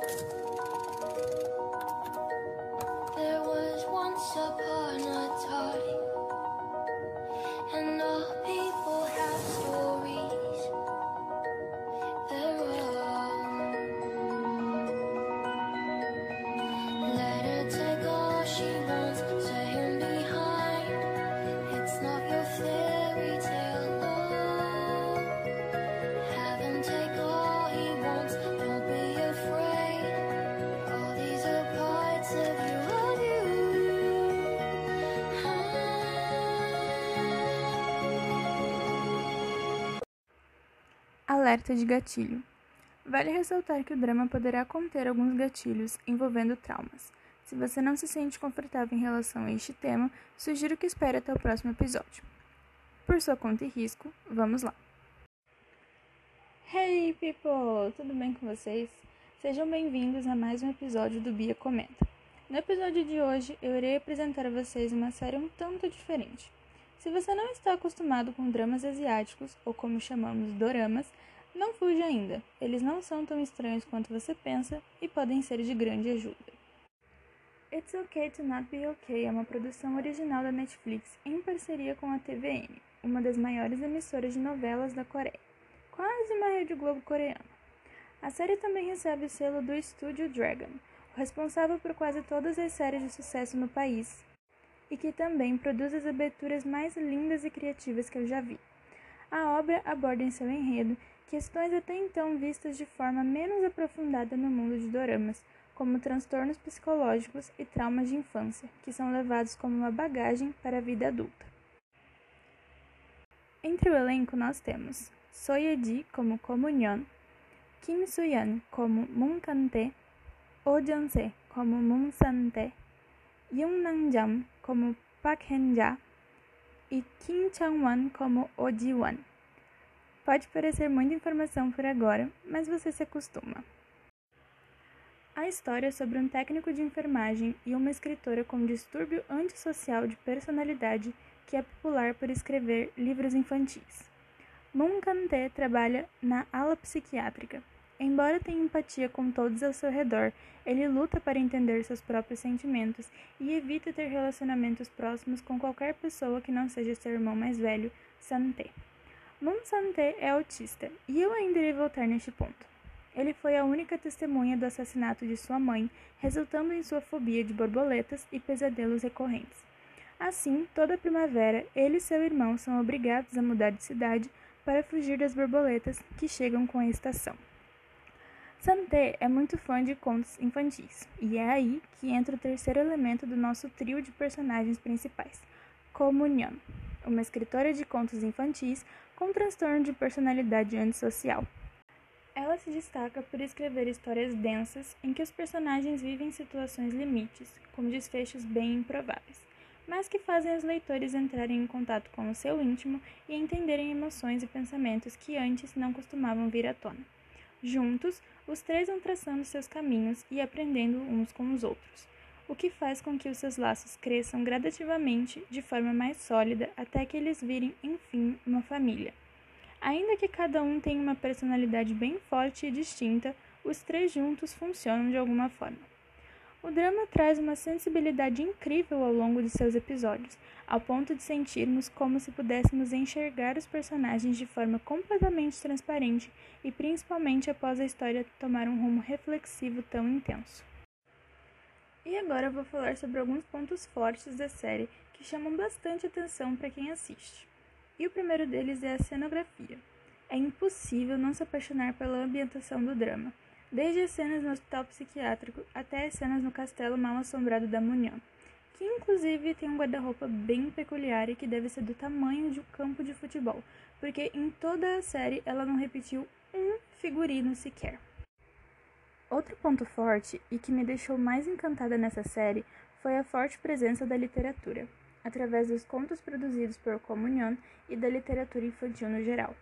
There was once upon Alerta de gatilho. Vale ressaltar que o drama poderá conter alguns gatilhos envolvendo traumas. Se você não se sente confortável em relação a este tema, sugiro que espere até o próximo episódio. Por sua conta e risco, vamos lá! Hey people! Tudo bem com vocês? Sejam bem-vindos a mais um episódio do Bia Comenta. No episódio de hoje, eu irei apresentar a vocês uma série um tanto diferente. Se você não está acostumado com dramas asiáticos, ou como chamamos doramas, não fuja ainda. Eles não são tão estranhos quanto você pensa e podem ser de grande ajuda. It's Okay to Not Be Okay é uma produção original da Netflix em parceria com a TVN, uma das maiores emissoras de novelas da Coreia, quase uma Rede Globo coreana. A série também recebe o selo do Estúdio Dragon, responsável por quase todas as séries de sucesso no país, e que também produz as aberturas mais lindas e criativas que eu já vi. A obra aborda em seu enredo questões até então vistas de forma menos aprofundada no mundo de doramas, como transtornos psicológicos e traumas de infância, que são levados como uma bagagem para a vida adulta. Entre o elenco nós temos Soyeji como Komunyon, Kim Suyan como Moon Kante, Oh Jeon-se como Moon San-tae, Yoon Nam-jam como Park Han-ja e Kim Chang-won como Oh Ji-won. Pode parecer muita informação por agora, mas você se acostuma. A história é sobre um técnico de enfermagem e uma escritora com distúrbio antissocial de personalidade que é popular por escrever livros infantis. Moon Kante trabalha na ala psiquiátrica. Embora tenha empatia com todos ao seu redor, ele luta para entender seus próprios sentimentos e evita ter relacionamentos próximos com qualquer pessoa que não seja seu irmão mais velho, Sante. Sante é autista, e eu ainda irei voltar neste ponto. Ele foi a única testemunha do assassinato de sua mãe, resultando em sua fobia de borboletas e pesadelos recorrentes. Assim, toda primavera, ele e seu irmão são obrigados a mudar de cidade para fugir das borboletas que chegam com a estação. Santé é muito fã de contos infantis, e é aí que entra o terceiro elemento do nosso trio de personagens principais, Comunhão, uma escritora de contos infantis com transtorno de personalidade antissocial. Ela se destaca por escrever histórias densas em que os personagens vivem situações limites, com desfechos bem improváveis, mas que fazem os leitores entrarem em contato com o seu íntimo e entenderem emoções e pensamentos que antes não costumavam vir à tona. Juntos, os três vão traçando seus caminhos e aprendendo uns com os outros, o que faz com que os seus laços cresçam gradativamente de forma mais sólida até que eles virem, enfim, uma família. Ainda que cada um tenha uma personalidade bem forte e distinta, os três juntos funcionam de alguma forma. O drama traz uma sensibilidade incrível ao longo de seus episódios, ao ponto de sentirmos como se pudéssemos enxergar os personagens de forma completamente transparente e principalmente após a história tomar um rumo reflexivo tão intenso. E agora eu vou falar sobre alguns pontos fortes da série que chamam bastante atenção para quem assiste. E o primeiro deles é a cenografia. É impossível não se apaixonar pela ambientação do drama, desde as cenas no hospital psiquiátrico até as cenas no castelo mal assombrado da Munhã, que inclusive tem um guarda-roupa bem peculiar e que deve ser do tamanho de um campo de futebol, porque em toda a série ela não repetiu um figurino sequer. Outro ponto forte e que me deixou mais encantada nessa série foi a forte presença da literatura, através dos contos produzidos por Comunhão e da literatura infantil no geral.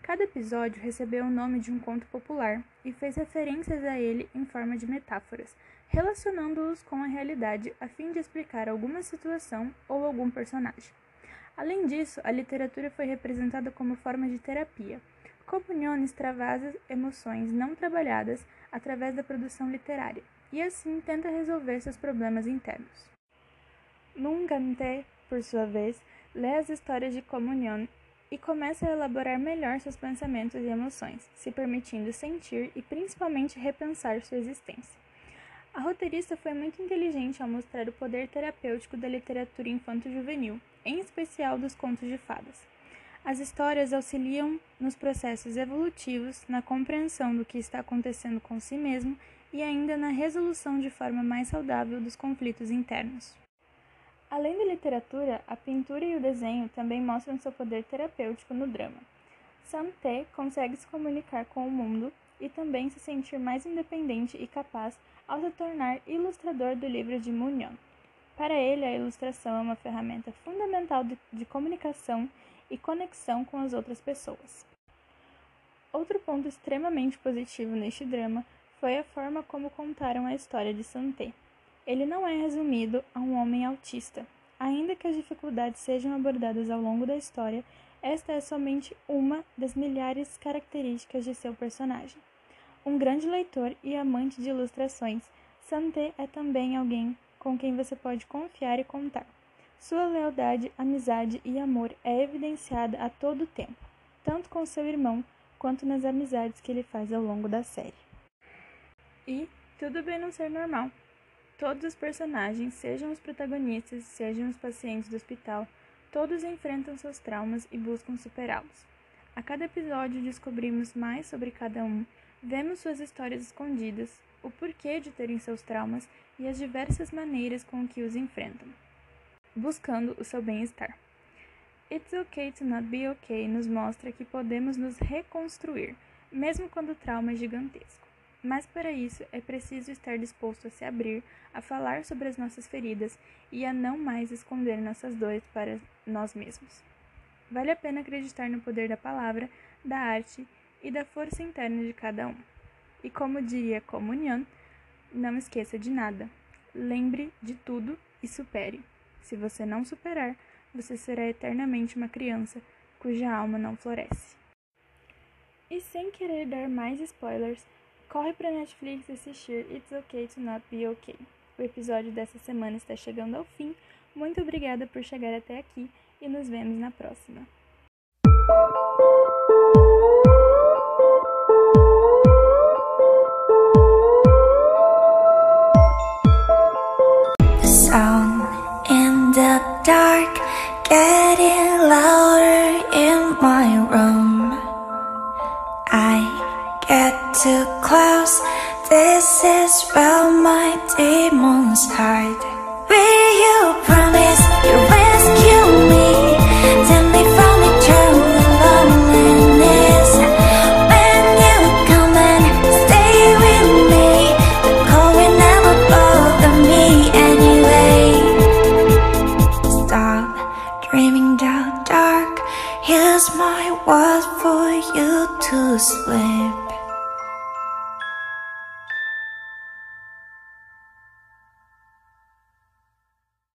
Cada episódio recebeu o nome de um conto popular e fez referências a ele em forma de metáforas, relacionando-os com a realidade a fim de explicar alguma situação ou algum personagem. Além disso, a literatura foi representada como forma de terapia, Comunhão extravasa emoções não trabalhadas através da produção literária e assim tenta resolver seus problemas internos. Mungante, por sua vez, lê as histórias de Comunhão e começa a elaborar melhor seus pensamentos e emoções, se permitindo sentir e principalmente repensar sua existência. A roteirista foi muito inteligente ao mostrar o poder terapêutico da literatura infanto-juvenil, em especial dos contos de fadas. As histórias auxiliam nos processos evolutivos, na compreensão do que está acontecendo com si mesmo e ainda na resolução de forma mais saudável dos conflitos internos. Além da literatura, a pintura e o desenho também mostram seu poder terapêutico no drama. Sam-Te consegue se comunicar com o mundo e também se sentir mais independente e capaz ao se tornar ilustrador do livro de Munyon. Para ele, a ilustração é uma ferramenta fundamental de, de comunicação e conexão com as outras pessoas. Outro ponto extremamente positivo neste drama foi a forma como contaram a história de Santé. Ele não é resumido a um homem autista. Ainda que as dificuldades sejam abordadas ao longo da história, esta é somente uma das milhares características de seu personagem. Um grande leitor e amante de ilustrações, Santé é também alguém com quem você pode confiar e contar. Sua lealdade, amizade e amor é evidenciada a todo tempo, tanto com seu irmão quanto nas amizades que ele faz ao longo da série. E tudo bem não ser normal. Todos os personagens, sejam os protagonistas, sejam os pacientes do hospital, todos enfrentam seus traumas e buscam superá-los. A cada episódio descobrimos mais sobre cada um, vemos suas histórias escondidas, o porquê de terem seus traumas e as diversas maneiras com que os enfrentam, buscando o seu bem-estar. It's Okay to Not Be Okay nos mostra que podemos nos reconstruir, mesmo quando o trauma é gigantesco. Mas para isso é preciso estar disposto a se abrir, a falar sobre as nossas feridas e a não mais esconder nossas dores para nós mesmos. Vale a pena acreditar no poder da palavra, da arte e da força interna de cada um. E como diria Comunhão, não esqueça de nada. Lembre de tudo e supere. Se você não superar, você será eternamente uma criança cuja alma não floresce. E sem querer dar mais spoilers, corre para Netflix assistir It's Okay to Not Be Okay. O episódio dessa semana está chegando ao fim. Muito obrigada por chegar até aqui e nos vemos na próxima. inside.